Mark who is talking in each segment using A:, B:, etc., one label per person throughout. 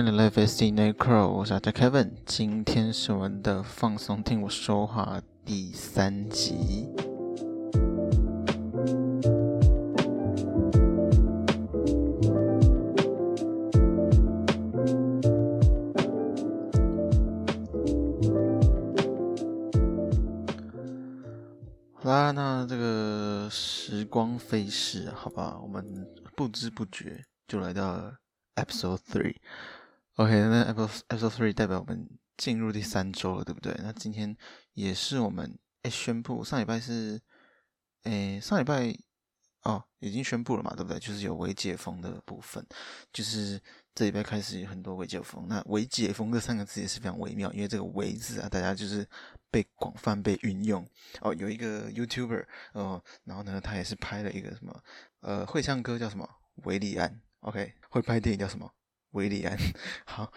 A: Hello，大家好，欢迎来到 FSD Nightcrow，我是阿 Kevin，今天是我们的放松听我说话第三集。好啦，那这个时光飞逝，好吧，我们不知不觉就来到。Episode Three、OK，那 Episode Episode three 代表我们进入第三周了，对不对？那今天也是我们诶宣布，上礼拜是诶上礼拜哦已经宣布了嘛，对不对？就是有微解封的部分，就是这礼拜开始有很多微解封。那微解封这三个字也是非常微妙，因为这个“微”字啊，大家就是被广泛被运用哦。有一个 YouTuber 哦，然后呢，他也是拍了一个什么呃会唱歌叫什么维利安。OK，会拍电影叫什么？韦礼安。好，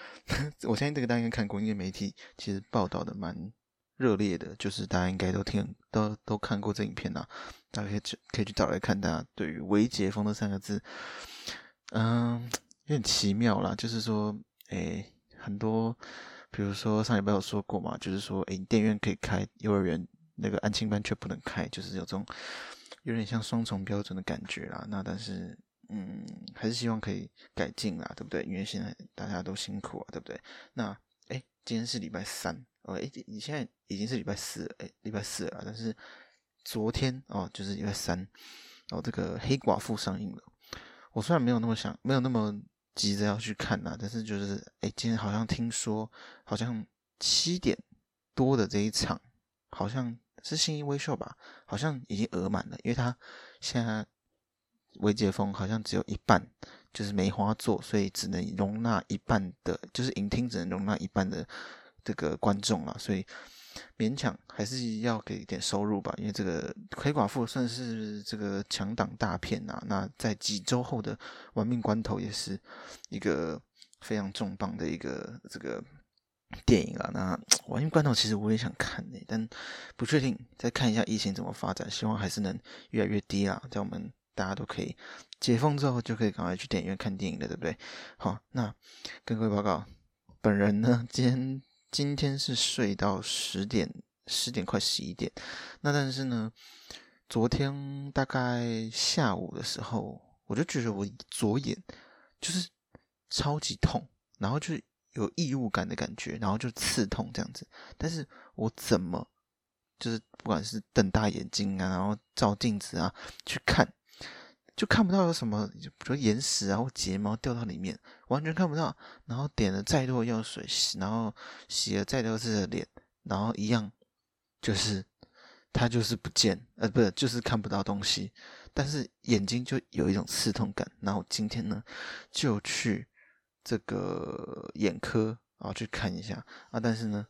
A: 我相信这个大家应该看过，因为媒体其实报道的蛮热烈的，就是大家应该都听都都看过这影片呐。大家可以去可以去找来看。大家对于“微解封”这三个字，嗯，有点奇妙啦。就是说，诶，很多，比如说上礼拜有说过嘛，就是说，诶，电影院可以开，幼儿园那个安亲班却不能开，就是有这种有点像双重标准的感觉啦。那但是。嗯，还是希望可以改进啦，对不对？因为现在大家都辛苦啊，对不对？那诶，今天是礼拜三哦，诶，你现在已经是礼拜四了，诶，礼拜四了，但是昨天哦，就是礼拜三哦，这个黑寡妇上映了。我虽然没有那么想，没有那么急着要去看呐，但是就是诶，今天好像听说，好像七点多的这一场，好像是新一微秀吧，好像已经额满了，因为他现在。微解封好像只有一半，就是梅花座，所以只能容纳一半的，就是影厅只能容纳一半的这个观众了，所以勉强还是要给一点收入吧。因为这个《黑寡妇》算是这个强档大片啊，那在几周后的《玩命关头》也是一个非常重磅的一个这个电影啊。那 《玩命关头》其实我也想看呢，但不确定，再看一下疫情怎么发展，希望还是能越来越低啊，在我们。大家都可以解封之后就可以赶快去电影院看电影了，对不对？好，那跟各位报告，本人呢，今天今天是睡到十点，十点快十一点。那但是呢，昨天大概下午的时候，我就觉得我左眼就是超级痛，然后就有异物感的感觉，然后就刺痛这样子。但是我怎么就是不管是瞪大眼睛啊，然后照镜子啊去看。就看不到有什么，比如眼屎啊或睫毛掉到里面，完全看不到。然后点了再多药水，然后洗了再多次的脸，然后一样，就是它就是不见，呃，不是，就是看不到东西。但是眼睛就有一种刺痛感。然后今天呢，就去这个眼科啊去看一下啊。但是呢，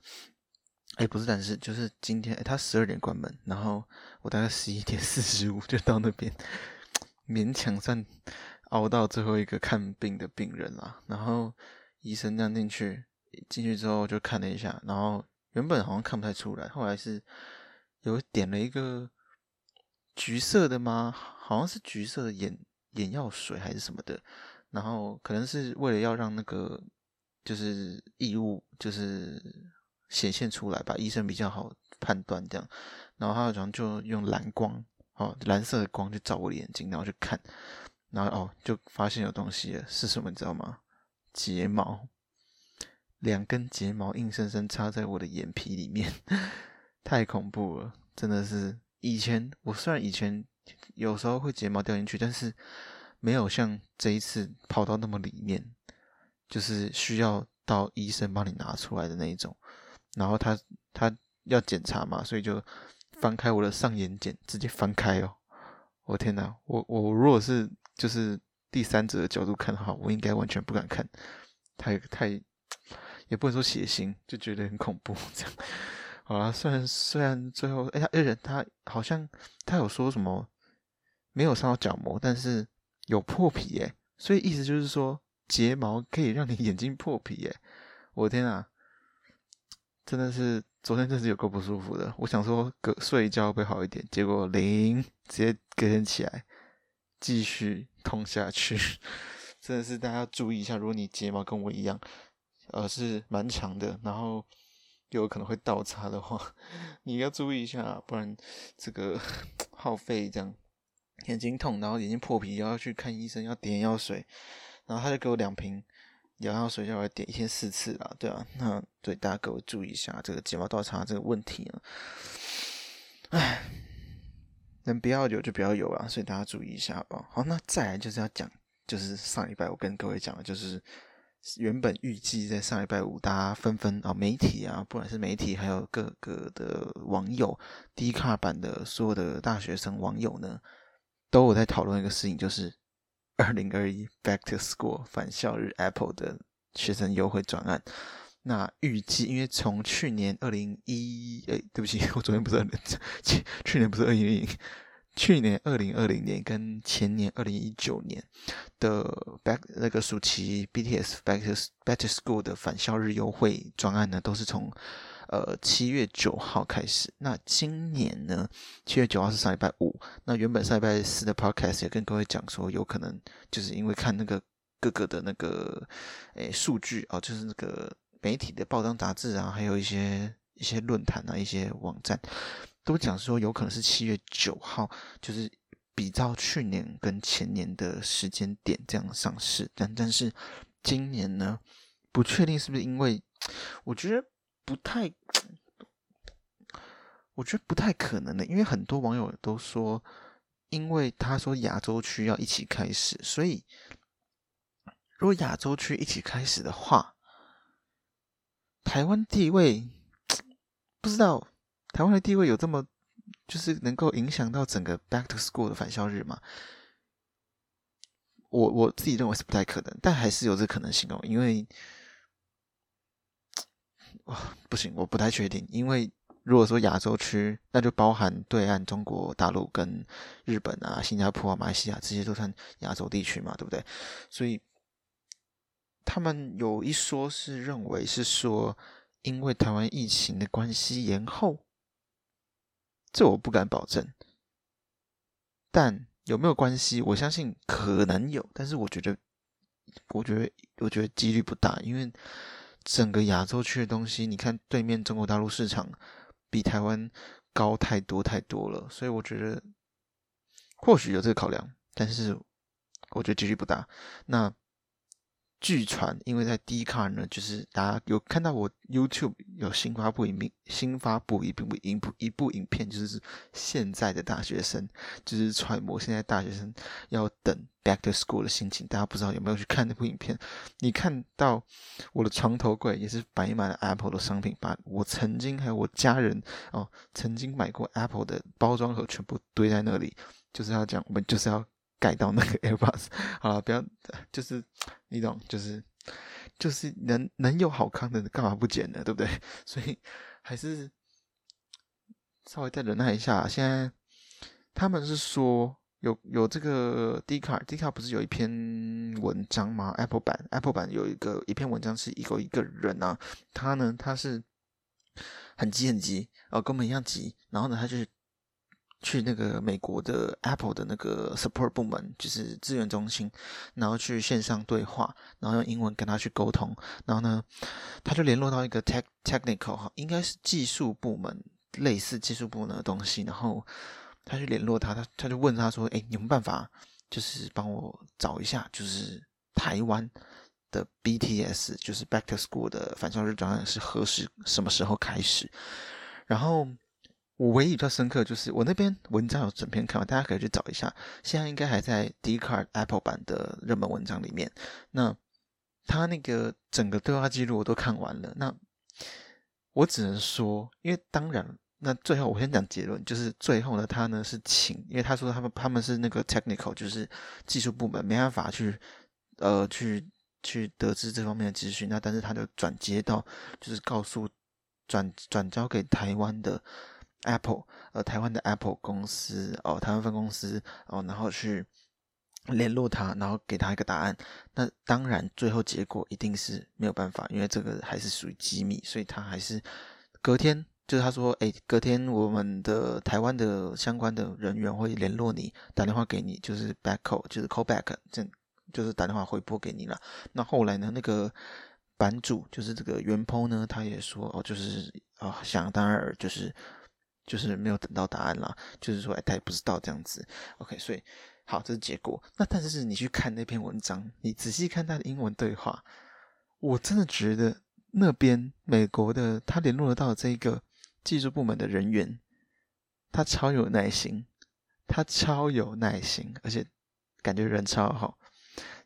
A: 哎，不是，但是就是今天，哎，他十二点关门，然后我大概十一点四十五就到那边。勉强算熬到最后一个看病的病人啦，然后医生这样进去，进去之后就看了一下，然后原本好像看不太出来，后来是有点了一个橘色的吗？好像是橘色的眼眼药水还是什么的，然后可能是为了要让那个就是异物就是显现出来吧，医生比较好判断这样，然后他好像就用蓝光。哦，蓝色的光就照我的眼睛，然后去看，然后哦，就发现有东西了，是什么你知道吗？睫毛，两根睫毛硬生生插在我的眼皮里面，太恐怖了，真的是。以前我虽然以前有时候会睫毛掉进去，但是没有像这一次跑到那么里面，就是需要到医生帮你拿出来的那一种。然后他他要检查嘛，所以就。翻开我的上眼睑，直接翻开哦！我天哪，我我如果是就是第三者的角度看的话，我应该完全不敢看，太太也不能说血腥，就觉得很恐怖 这样。好啦，虽然虽然最后，哎呀，哎人他好像他有说什么没有伤到角膜，但是有破皮耶，所以意思就是说睫毛可以让你眼睛破皮耶！我天哪，真的是。昨天真是有够不舒服的，我想说隔睡一觉会好一点，结果零，直接隔天起来继续痛下去，真的是大家要注意一下，如果你睫毛跟我一样，呃，是蛮长的，然后又有可能会倒插的话，你要注意一下，不然这个 耗费这样，眼睛痛，然后眼睛破皮，要去看医生，要点眼药水，然后他就给我两瓶眼药水，叫我点一天四次啦，对啊，那对大家各位注意一下这个睫毛倒插这个问题啊，唉，能不要有就不要有啊，所以大家注意一下好不好？那再来就是要讲。就是上礼拜我跟各位讲的，就是原本预计在上礼拜五，大家纷纷啊，媒体啊，不管是媒体还有各个的网友低卡版的所有的大学生网友呢，都有在讨论一个事情，就是二零二一 Back to School 返校日 Apple 的学生优惠专案。那预计，因为从去年二零一，哎，对不起，我昨天不是二零，去年不是二零零。去年二零二零年跟前年二零一九年的 back 那个暑期 BTS back to back to school 的返校日优惠专案呢，都是从呃七月九号开始。那今年呢，七月九号是上礼拜五。那原本上礼拜四的 podcast 也跟各位讲说，有可能就是因为看那个各个的那个诶数据哦，就是那个媒体的报章杂志啊，还有一些一些论坛啊，一些网站。都讲说有可能是七月九号，就是比照去年跟前年的时间点这样上市，但但是今年呢，不确定是不是因为，我觉得不太，我觉得不太可能的，因为很多网友都说，因为他说亚洲区要一起开始，所以如果亚洲区一起开始的话，台湾地位 不知道。台湾的地位有这么，就是能够影响到整个 Back to School 的返校日吗？我我自己认为是不太可能，但还是有这可能性哦。因为，哇，不行，我不太确定。因为如果说亚洲区，那就包含对岸中国大陆跟日本啊、新加坡啊、马来西亚这些都算亚洲地区嘛，对不对？所以他们有一说是认为是说，因为台湾疫情的关系延后。这我不敢保证，但有没有关系？我相信可能有，但是我觉得，我觉得，我觉得几率不大，因为整个亚洲区的东西，你看对面中国大陆市场比台湾高太多太多了，所以我觉得或许有这个考量，但是我觉得几率不大。那。据传，因为在 D Car 呢，就是大家有看到我 YouTube 有新发布影片，新发布一部影部一部影片，就是现在的大学生，就是揣摩现在大学生要等 Back to School 的心情。大家不知道有没有去看那部影片？你看到我的床头柜也是摆满了 Apple 的商品，把我曾经还有我家人哦曾经买过 Apple 的包装盒全部堆在那里，就是要讲我们就是要。改到那个 AirPods，好了，不要，就是你懂，就是就是能能有好康的，干嘛不捡呢？对不对？所以还是稍微再忍耐一下。现在他们是说有有这个 d c a r d d c a r 不是有一篇文章吗？Apple 版 Apple 版有一个一篇文章是一个一个人啊，他呢他是很急很急，哦，跟我们一样急，然后呢他就是。去那个美国的 Apple 的那个 support 部门，就是资源中心，然后去线上对话，然后用英文跟他去沟通，然后呢，他就联络到一个 tech technical 哈，应该是技术部门，类似技术部门的东西，然后他去联络他，他他就问他说，诶，有没办法，就是帮我找一下，就是台湾的 BTS，就是 Back to School 的返校日专案是何时什么时候开始，然后。我唯一比较深刻就是我那边文章有整篇看完，大家可以去找一下。现在应该还在 Dcard Apple 版的热门文章里面。那他那个整个对话记录我都看完了。那我只能说，因为当然，那最后我先讲结论，就是最后呢，他呢是请，因为他说他们他们是那个 technical，就是技术部门，没办法去呃去去得知这方面的资讯。那但是他就转接到，就是告诉转转交给台湾的。Apple，呃，台湾的 Apple 公司哦，台湾分公司哦，然后去联络他，然后给他一个答案。那当然，最后结果一定是没有办法，因为这个还是属于机密，所以他还是隔天，就是他说，诶，隔天我们的台湾的相关的人员会联络你，打电话给你，就是 back call，就是 call back，这就是打电话回拨给你了。那后来呢，那个版主就是这个原 po 呢，他也说哦，就是啊、哦，想当然就是就是没有等到答案啦，就是说哎，他也不知道这样子。OK，所以好，这是结果。那但是你去看那篇文章，你仔细看他的英文对话，我真的觉得那边美国的他联络得到这个技术部门的人员，他超有耐心。他超有耐心，而且感觉人超好。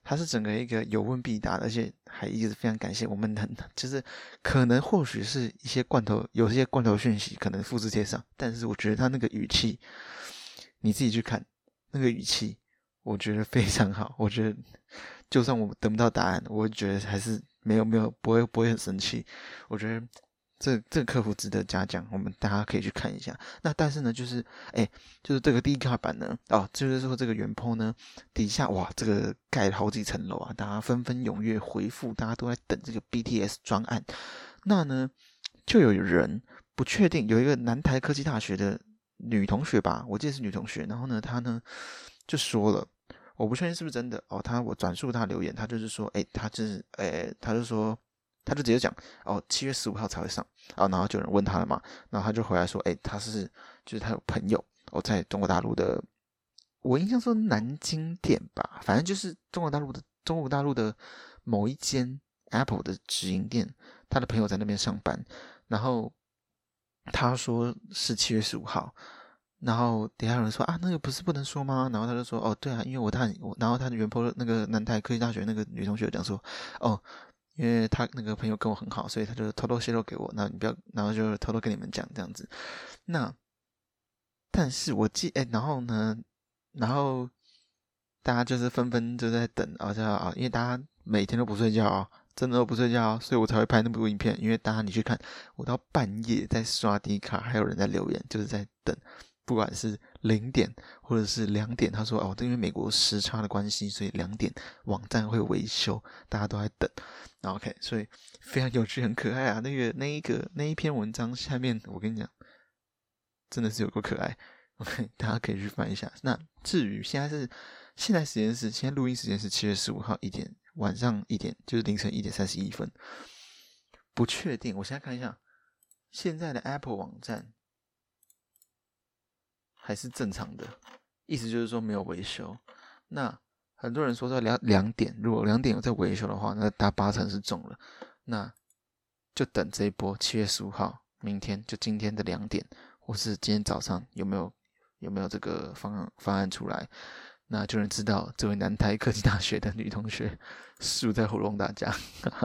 A: 他是整个一个有问必答，而且还一直非常感谢我们。能 就是可能或许是一些罐头，有些罐头讯息可能复制贴上，但是我觉得他那个语气，你自己去看那个语气，我觉得非常好。我觉得就算我得不到答案，我觉得还是没有没有不会不会很生气。我觉得。这这个客服值得嘉奖，我们大家可以去看一下。那但是呢，就是哎，就是这个 Dcard 版呢，哦，就是说这个原 po 呢，底下哇，这个盖了好几层楼啊，大家纷纷踊跃回复，大家都在等这个 BTS 专案。那呢，就有人不确定，有一个南台科技大学的女同学吧，我记得是女同学，然后呢，她呢就说了，我不确定是不是真的哦，她我转述她留言，她就是说，哎，她就是哎，她就说。他就直接讲哦，七月十五号才会上啊，然后就有人问他了嘛，然后他就回来说，诶，他是就是他有朋友哦，在中国大陆的，我印象说南京店吧，反正就是中国大陆的中国大陆的某一间 Apple 的直营店，他的朋友在那边上班，然后他说是七月十五号，然后底下有人说啊，那个不是不能说吗？然后他就说哦，对啊，因为我他我，然后他的原 po 那个南台科技大学那个女同学讲说哦。因为他那个朋友跟我很好，所以他就偷偷泄露给我。那你不要，然后就偷偷跟你们讲这样子。那，但是我记，哎，然后呢，然后大家就是纷纷就在等，啊，这啊，因为大家每天都不睡觉啊，真的都不睡觉啊，所以我才会拍那么多影片。因为大家你去看，我到半夜在刷 D 卡，还有人在留言，就是在等。不管是零点或者是两点，他说哦，因为美国时差的关系，所以两点网站会维修，大家都在等。OK，所以非常有趣，很可爱啊。那个那一个那一篇文章下面，我跟你讲，真的是有够可爱。OK，大家可以去翻一下。那至于现在是现在时间是现在录音时间是七月十五号一点晚上一点，就是凌晨一点三十一分，不确定。我现在看一下现在的 Apple 网站。还是正常的，意思就是说没有维修。那很多人说在两两点，如果两点有在维修的话，那大八成是中了。那就等这一波七月十五号，明天就今天的两点，或是今天早上有没有有没有这个方案方案出来，那就能知道这位南台科技大学的女同学是不是在糊弄大家。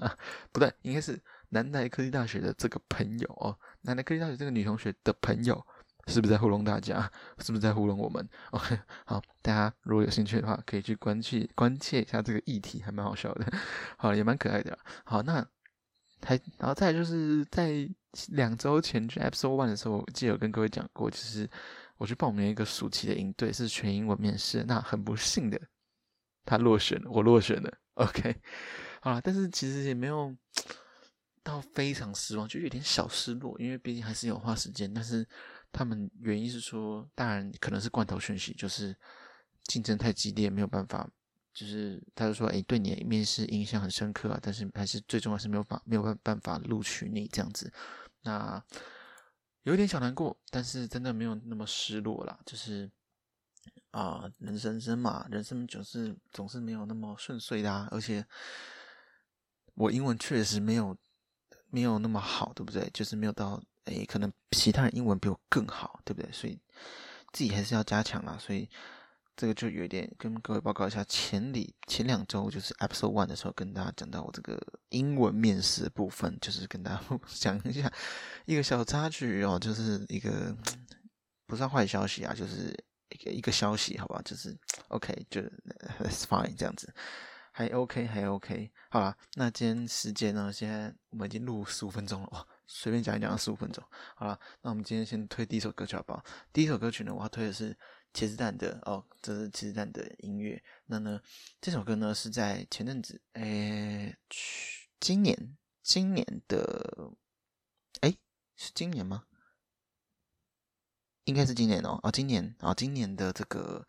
A: 不对，应该是南台科技大学的这个朋友哦，南台科技大学这个女同学的朋友。是不是在糊弄大家？是不是在糊弄我们？OK，好，大家如果有兴趣的话，可以去关切关切一下这个议题，还蛮好笑的，好，也蛮可爱的。好，那还然后再就是在两周前去 Episode One 的时候，我记得有跟各位讲过，就是我去报名一个暑期的营队，是全英文面试。那很不幸的，他落选了，我落选了。OK，好了，但是其实也没有到非常失望，就有点小失落，因为毕竟还是有花时间，但是。他们原因是说，当然可能是罐头讯息，就是竞争太激烈，没有办法。就是他就说，哎，对你面试印象很深刻啊，但是还是最重要是没有法没有办办法录取你这样子。那有点小难过，但是真的没有那么失落啦。就是啊、人生生嘛，人生就是总是没有那么顺遂的啊。而且我英文确实没有没有那么好，对不对？就是没有到。诶，可能其他人英文比我更好，对不对？所以自己还是要加强啦。所以这个就有点跟各位报告一下，前里前两周就是 episode one 的时候，跟大家讲到我这个英文面试部分，就是跟大家 讲一下一个小插曲哦，就是一个不算坏消息啊，就是一个一个消息，好吧？就是 OK，就 that's fine 这样子，还 OK，还 OK。好了，那今天时间呢？现在我们已经录十五分钟了哇。随便讲一讲，十五分钟。好了，那我们今天先推第一首歌曲好不好？第一首歌曲呢，我要推的是茄子蛋的哦，这是茄子蛋的音乐。那呢，这首歌呢是在前阵子，诶，去今年，今年的，诶，是今年吗？应该是今年哦，哦，今年，哦，今年的这个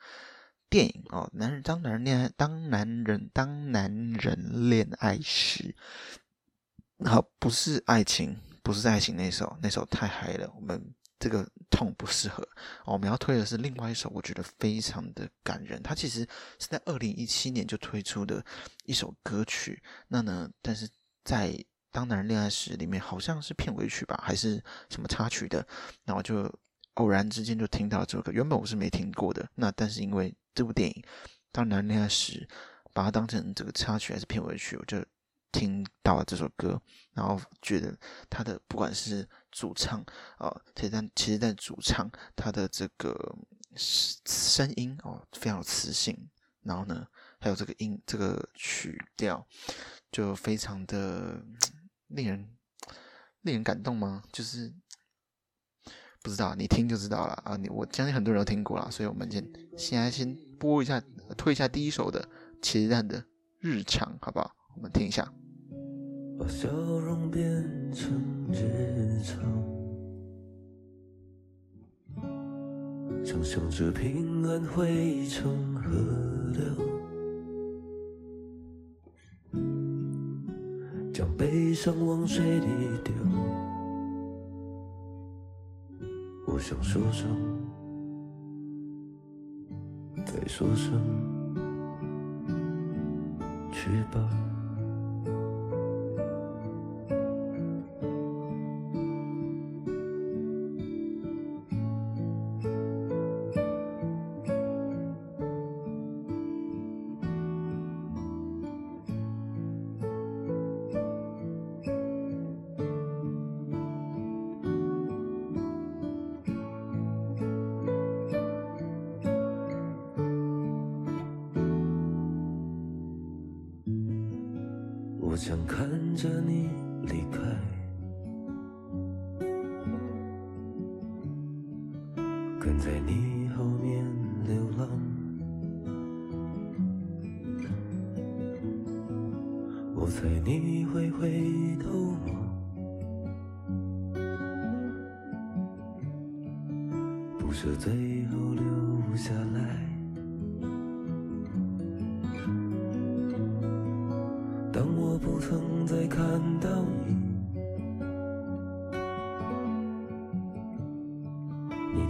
A: 电影哦，男人当男人恋爱，当男人当男人恋爱时，好，不是爱情，不是爱情那首，那首太嗨了，我们这个痛不适合。我们要推的是另外一首，我觉得非常的感人。它其实是在二零一七年就推出的一首歌曲，那呢，但是在当男人恋爱时里面好像是片尾曲吧，还是什么插曲的，然后就。偶然之间就听到这首歌，原本我是没听过的。那但是因为这部电影《当男人恋爱时》，把它当成这个插曲还是片尾曲，我就听到了这首歌，然后觉得他的不管是主唱啊，其实在其实在主唱他的这个声音哦，非常有磁性。然后呢，还有这个音这个曲调，就非常的令人令人感动吗？就是。不知道，你听就知道了啊！你我相信很多人都听过了，所以我们先先来先播一下，推一下第一首的茄子蛋的日常，好不好？我们听一下。把笑容变成日常，想象着平安汇成河流，将悲伤往水里丢。我想说声，再说声，去吧。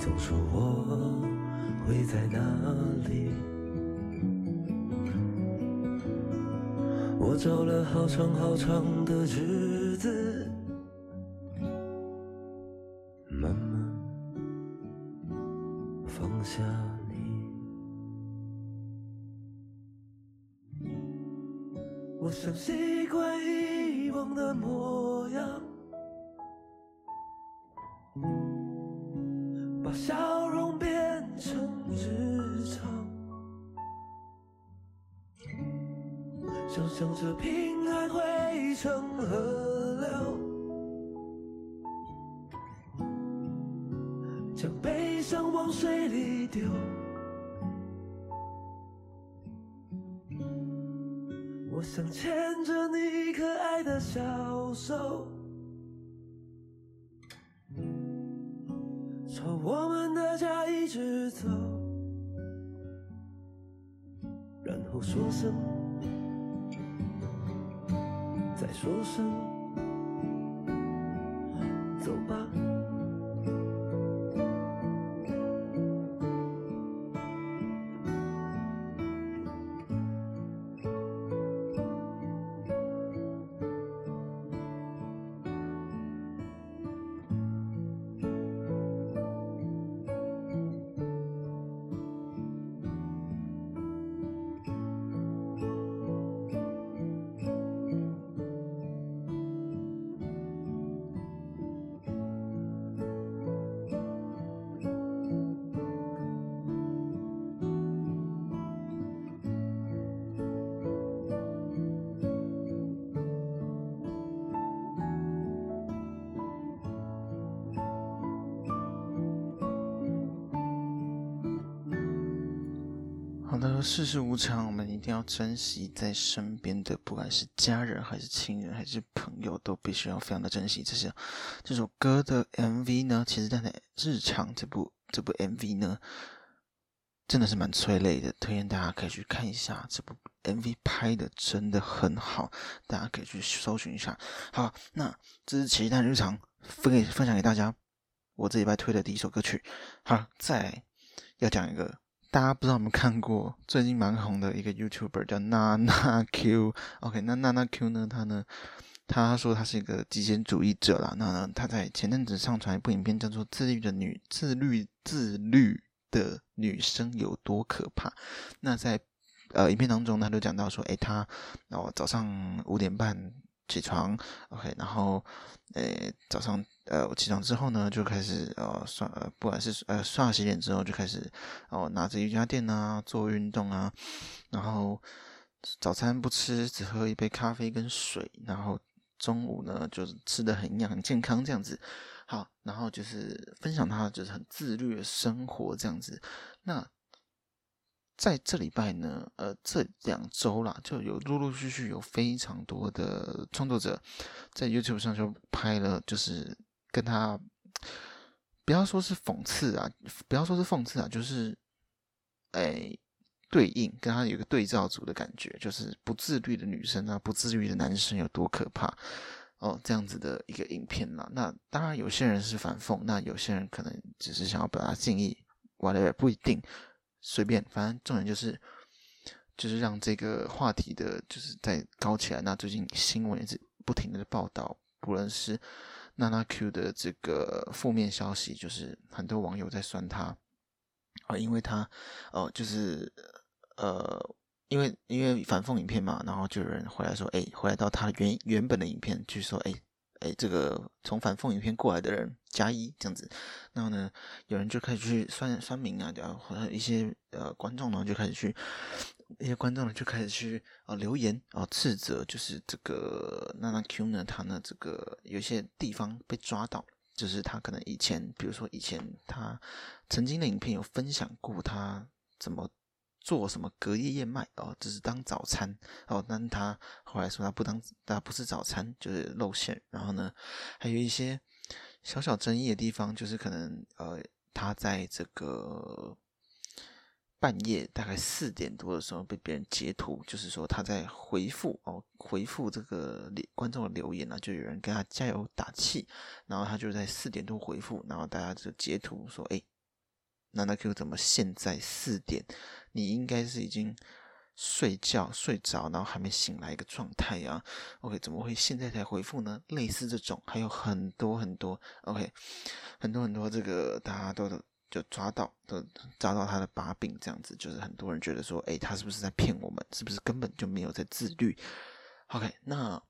B: 总说我会在哪里？我找了好长好长的日说声，再说声，
A: 世事无常，我们一定要珍惜在身边的，不管是家人还是亲人还是朋友，都必须要非常的珍惜。这是这首歌的 MV 呢，其实在日常这部这部 MV 呢，真的是蛮催泪的，推荐大家可以去看一下这部 MV，拍的真的很好，大家可以去搜寻一下。好，那这是奇蛋日常分给分享给大家，我这礼拜推的第一首歌曲。好，再要讲一个大家不知道有没有看过，最近蛮红的一个 YouTuber 叫娜娜 Q。OK，那娜娜 Q 呢，她呢，她说她是一个极简主义者啦。那呢，他在前阵子上传一部影片，叫做《自律的女自律自律》。的女生有多可怕？那在呃影片当中，他就讲到说，诶，他哦早上五点半起床，OK，然后诶早上呃我起床之后呢，就开始呃刷不管是呃刷洗脸之后，就开始哦拿着瑜伽垫啊做运动啊，然后早餐不吃，只喝一杯咖啡跟水，然后中午呢就是吃的很营养很健康这样子。好，然后就是分享他就是很自律的生活这样子。那在这礼拜呢，呃，这两周啦，就有陆陆续续有非常多的创作者在 YouTube 上就拍了，就是跟他不要说是讽刺啊，不要说是讽刺啊，就是哎对应跟他有一个对照组的感觉，就是不自律的女生啊，不自律的男生有多可怕。哦，这样子的一个影片啦，那当然有些人是反讽，那有些人可能只是想要表达敬意，whatever 不一定，随便，反正重点就是，就是让这个话题的，就是在高起来。那最近新闻也是不停的报道，不论是娜娜 Q 的这个负面消息，就是很多网友在酸他，啊，因为他，哦，就是，呃。因为因为反讽影片嘛，然后就有人回来说，哎，回来到他原原本的影片去说，哎哎，这个从反讽影片过来的人加一这样子，然后呢，有人就开始去酸酸民啊，然后一些呃观众呢就开始去一些观众呢就开始去啊、呃、留言啊、呃、斥责，就是这个娜娜 Q 呢，他呢这个有些地方被抓到，就是他可能以前，比如说以前他曾经的影片有分享过他怎么。做什么隔夜燕麦哦，只是当早餐哦。但他后来说他不当，他不是早餐，就是露馅。然后呢，还有一些小小争议的地方，就是可能呃，他在这个半夜大概四点多的时候被别人截图，就是说他在回复哦，回复这个观众的留言呢，就有人跟他加油打气，然后他就在四点多回复，然后大家就截图说，哎。娜娜 Q 怎么现在四点？你应该是已经睡觉睡着，然后还没醒来一个状态啊？OK，怎么会现在才回复呢？类似这种还有很多很多，OK，很多很多这个大家都就抓到，都抓到他的把柄，这样子就是很多人觉得说，哎，他是不是在骗我们？是不是根本就没有在自律？OK，那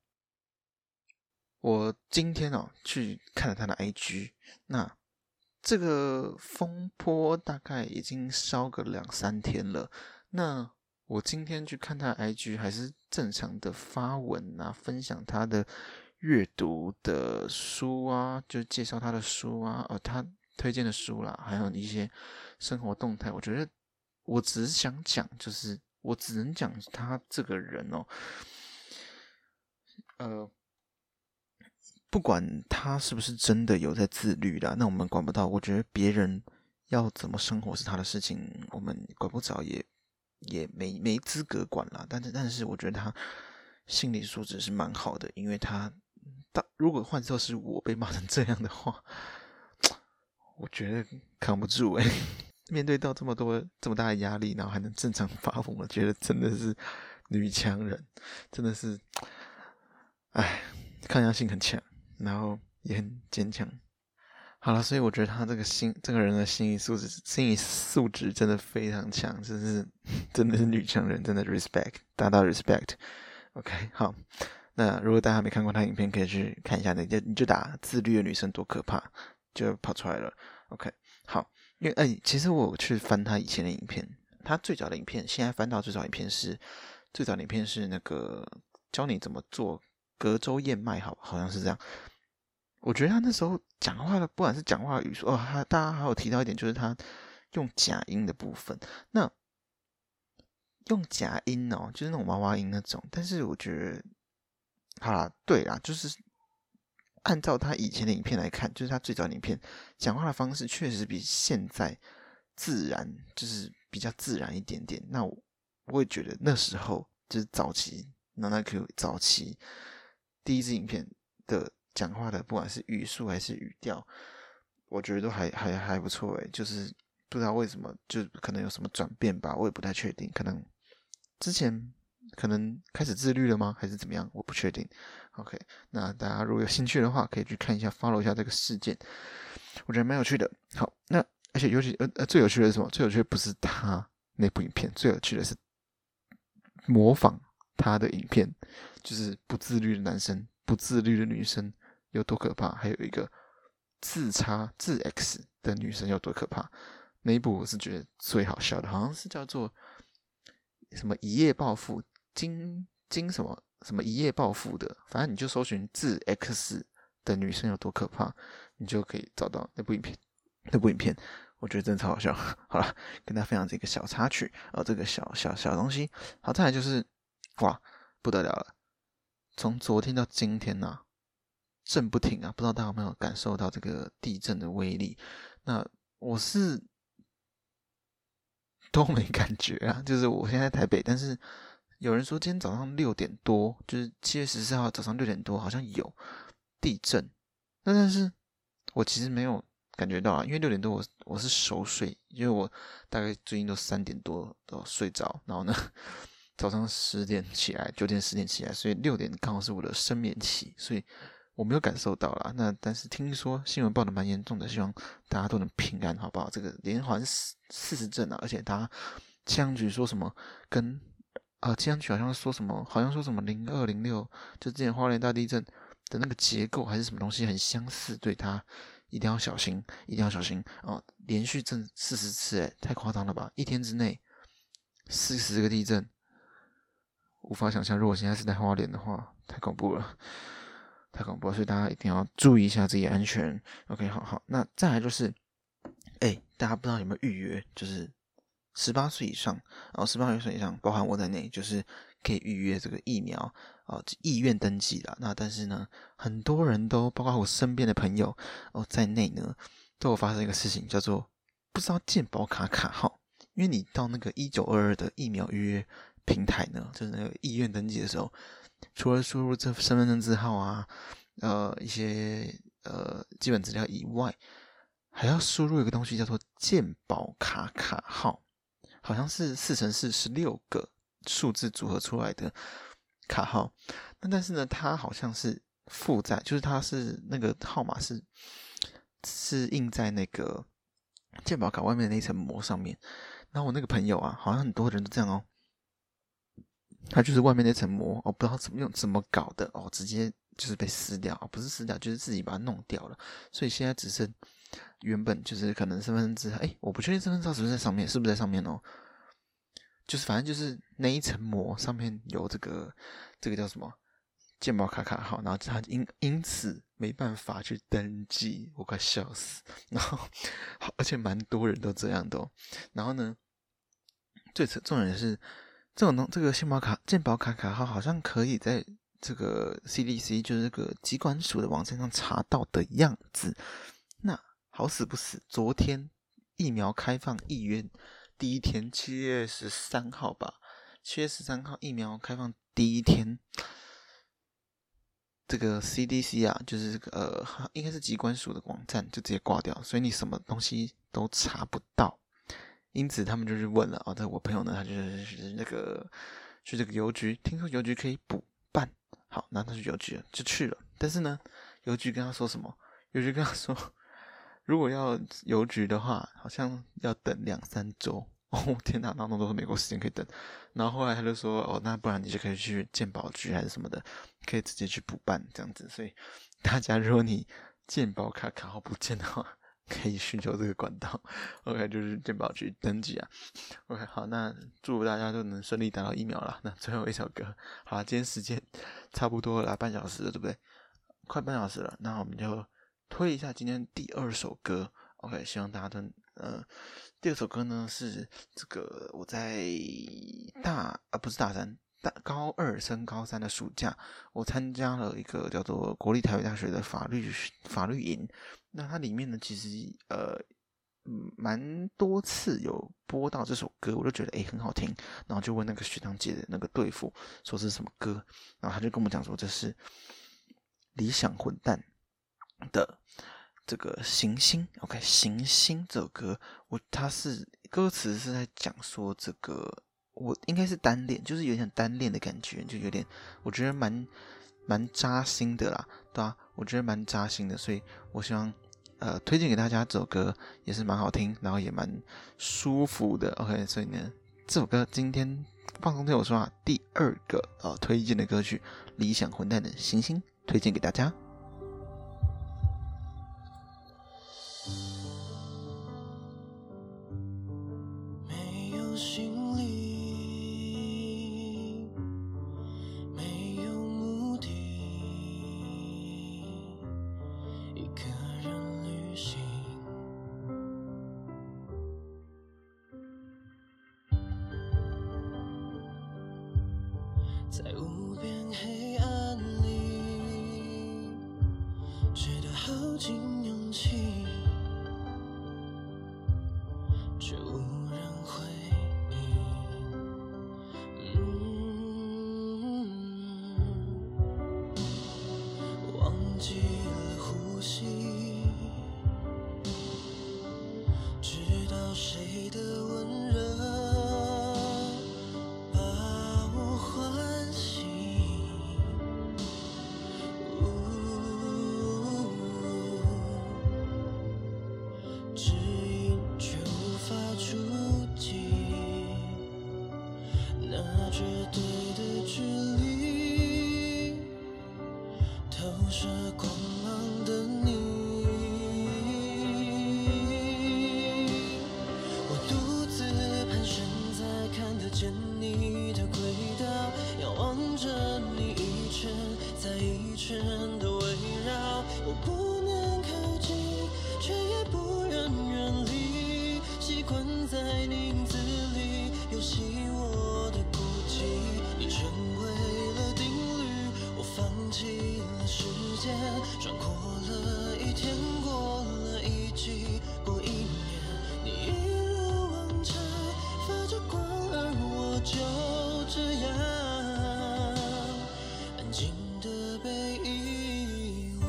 A: 我今天哦去看了他的 IG，那。这个风波大概已经烧个两三天了。那我今天去看他 IG，还是正常的发文啊，分享他的阅读的书啊，就介绍他的书啊，哦，他推荐的书啦，还有一些生活动态。我觉得我只是想讲，就是我只能讲他这个人哦，呃。不管他是不是真的有在自律啦，那我们管不到。我觉得别人要怎么生活是他的事情，我们管不着，也也没没资格管啦。但是，但是我觉得他心理素质是蛮好的，因为他，他如果换作是我被骂成这样的话，我觉得扛不住诶。面对到这么多这么大的压力，然后还能正常发疯，我觉得真的是女强人，真的是，哎，抗压性很强。然后也很坚强，好了，所以我觉得他这个心，这个人的心理素质，心理素质真的非常强，真是 真的是女强人，真的 respect，大大 respect。OK，好，那如果大家没看过他影片，可以去看一下，你就你就打“自律的女生多可怕”，就跑出来了。OK，好，因为哎，其实我去翻他以前的影片，他最早的影片，现在翻到最早影片是最早影片是那个教你怎么做隔周燕麦，好，好像是这样。我觉得他那时候讲话的，不管是讲话语速哦，他大家还有提到一点，就是他用假音的部分。那用假音哦，就是那种娃娃音那种。但是我觉得，好啦，对啦，就是按照他以前的影片来看，就是他最早影片讲话的方式，确实比现在自然，就是比较自然一点点。那我我也觉得那时候就是早期 Nana-Q 早期第一支影片的讲话的，不管是语速还是语调，我觉得都还还还不错诶，就是不知道为什么，就可能有什么转变吧，我也不太确定。可能之前可能开始自律了吗？还是怎么样？我不确定。OK，那大家如果有兴趣的话，可以去看一下，follow 一下这个事件，我觉得蛮有趣的。好，那。而且尤其呃呃，最有趣的是什么？最有趣的不是他那部影片，最有趣的是模仿他的影片，就是不自律的男生、不自律的女生有多可怕，还有一个自插自 X 的女生有多可怕。那一部我是觉得最好笑的，好像是叫做什么一夜暴富金金什么什么一夜暴富的，反正你就搜寻自 X 的女生有多可怕，你就可以找到那部影片。那部影片，我觉得真的超好笑。好了，跟大家分享这个小插曲，哦，这个小小小东西。好，再来就是，哇，不得了了！从昨天到今天呐、震不停啊！不知道大家有没有感受到这个地震的威力？那我是 都没感觉啊，就是我现在台北，但是有人说今天早上六点多，就是七月十四号早上六点多，好像有地震。那但是我其实没有。感觉到啊，因为六点多我我是熟睡，因为我大概最近都三点多都睡着，然后呢早上十点起来，九点十点起来，所以六点刚好是我的深眠期，所以我没有感受到啦。那但是听说新闻报的蛮严重的，希望大家都能平安，好不好？这个连环四四十震啊，而且他气象局说什么跟啊气象局好像说什么，好像说什么零二零六，就之前花莲大地震的那个结构还是什么东西很相似，对它。一定要小心，一定要小心哦！连续震四十次，诶，太夸张了吧？一天之内四十个地震，无法想象。如果现在是在花莲的话，太恐怖了，太恐怖！所以大家一定要注意一下自己安全。OK，好好。那再来就是，诶，大家不知道有没有预约？就是十八岁以上，然后十八岁以上，包含我在内，就是。可以预约这个疫苗哦，意愿登记了。那但是呢，很多人都，包括我身边的朋友哦在内呢，都有发生一个事情，叫做不知道健保卡卡号。因为你到那个一九二二的疫苗预约平台呢，就是那个意愿登记的时候，除了输入这身份证字号啊，呃一些呃基本资料以外，还要输入一个东西叫做健保卡卡号，好像是四乘四十六个。数字组合出来的卡号，那但是呢，它好像是附在，就是它是那个号码是是印在那个健保卡外面的那层膜上面。然后我那个朋友啊，好像很多人都这样哦，它就是外面那层膜，我、哦、不知道怎么用怎么搞的哦，直接就是被撕掉，不是撕掉，就是自己把它弄掉了。所以现在只剩原本就是可能身份证，哎，我不确定身份证是不是在上面，是不是在上面哦？就是反正就是那一层膜上面有这个这个叫什么健保卡卡号，然后他因因此没办法去登记，我快笑死。然后而且蛮多人都这样的。然后呢，最重重点是这种东这个信保卡健保卡卡号好像可以在这个 CDC 就是这个疾管署的网站上查到的样子。那好死不死，昨天疫苗开放意愿。第一天，七月十三号吧，七月十三号疫苗开放第一天，这个 CDC 啊，就是这个呃，应该是疾管署的网站就直接挂掉，所以你什么东西都查不到。因此他们就是问了啊，这我朋友呢，他就是那个去这个邮局，听说邮局可以补办，好，那他去邮局了，就去了。但是呢，邮局跟他说什么？邮局跟他说。如果要邮局的话，好像要等两三周哦！天哪，那么多美国时间可以等。然后后来他就说：“哦，那不然你就可以去健保局还是什么的，可以直接去补办这样子。”所以大家，如果你健保卡卡号不见的话，可以寻求这个管道。OK，就是健保局登记啊。OK，好，那祝福大家都能顺利打到疫苗了。那最后一首歌，好，今天时间差不多了，半小时了，对不对？快半小时了，那我们就。推一下今天第二首歌，OK，希望大家都呃，第二首歌呢是这个我在大啊不是大三大高二升高三的暑假，我参加了一个叫做国立台北大学的法律法律营，那它里面呢其实呃蛮多次有播到这首歌，我就觉得诶很好听，然后就问那个学长姐的那个队辅说是什么歌，然后他就跟我们讲说这是理想混蛋的这个行星，OK 行星这首歌，我他是歌词是在讲说这个我应该是单恋，就是有点单恋的感觉，就有点我觉得蛮蛮扎心的啦，对啊，我觉得蛮扎心的，所以我希望。呃，推荐给大家这首歌也是蛮好听，然后也蛮舒服的。OK，所以呢，这首歌今天放松听我说啊第二个呃推荐的歌曲《理想混蛋的行星》，推荐给大家。
B: 却无人回时间穿过了一天，过了一季，过一年，你一路往前发着光，而我就这样安静的被遗
A: 忘。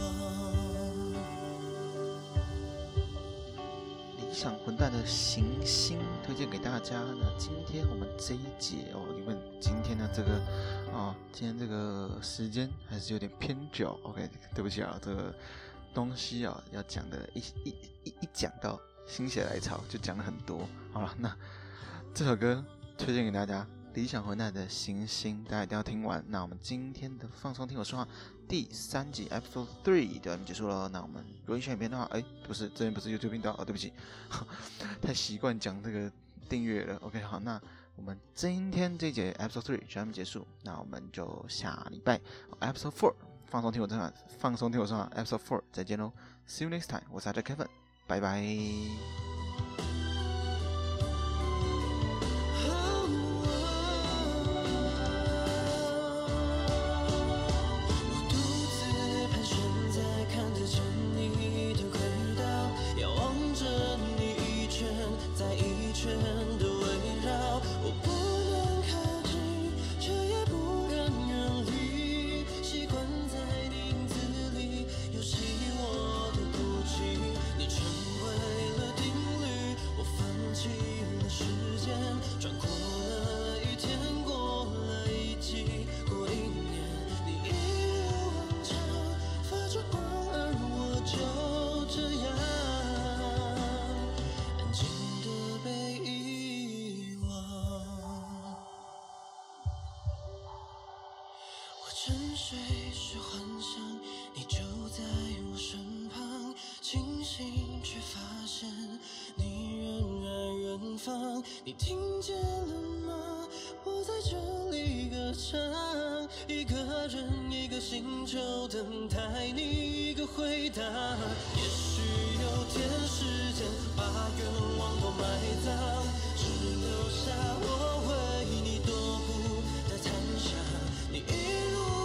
A: 你像混蛋的行星。推荐给大家。那今天我们这一节哦，因为今天的这个啊、今天这个时间还是有点偏久。OK，对不起啊，这个东西啊要讲的一一一一讲到心血来潮就讲了很多。好了，那这首歌推荐给大家。理想混蛋的行星，大家一定要听完。那我们今天的放松听我说话第三集 Episode Three 就要结束了。那我们如果喜欢影片的话，哎，不是这边不是 YouTube 频道啊、哦，对不起，太习惯讲这个订阅了。OK，好，那我们今天这节 Episode Three 就这样结束。那我们就下礼拜 Episode Four 放松听我说话，放松听我说话 Episode Four 再见喽，See you next time。我是阿哲 Kevin，拜拜。你听见了吗？我在这里歌唱，一个人一个星球等待你一个回答。也许有天时间把愿望都埋葬，只留下我为你踱步的残响。你一路。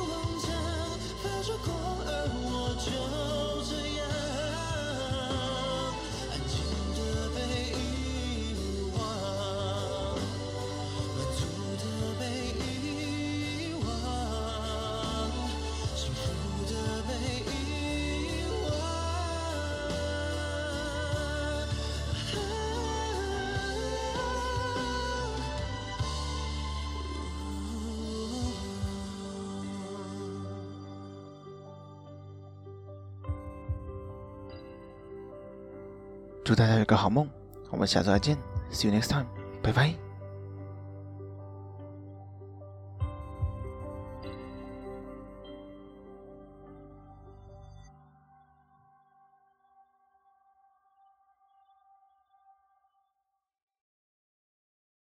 A: 祝大家有个好梦，我们下周再见，See you next time，拜拜。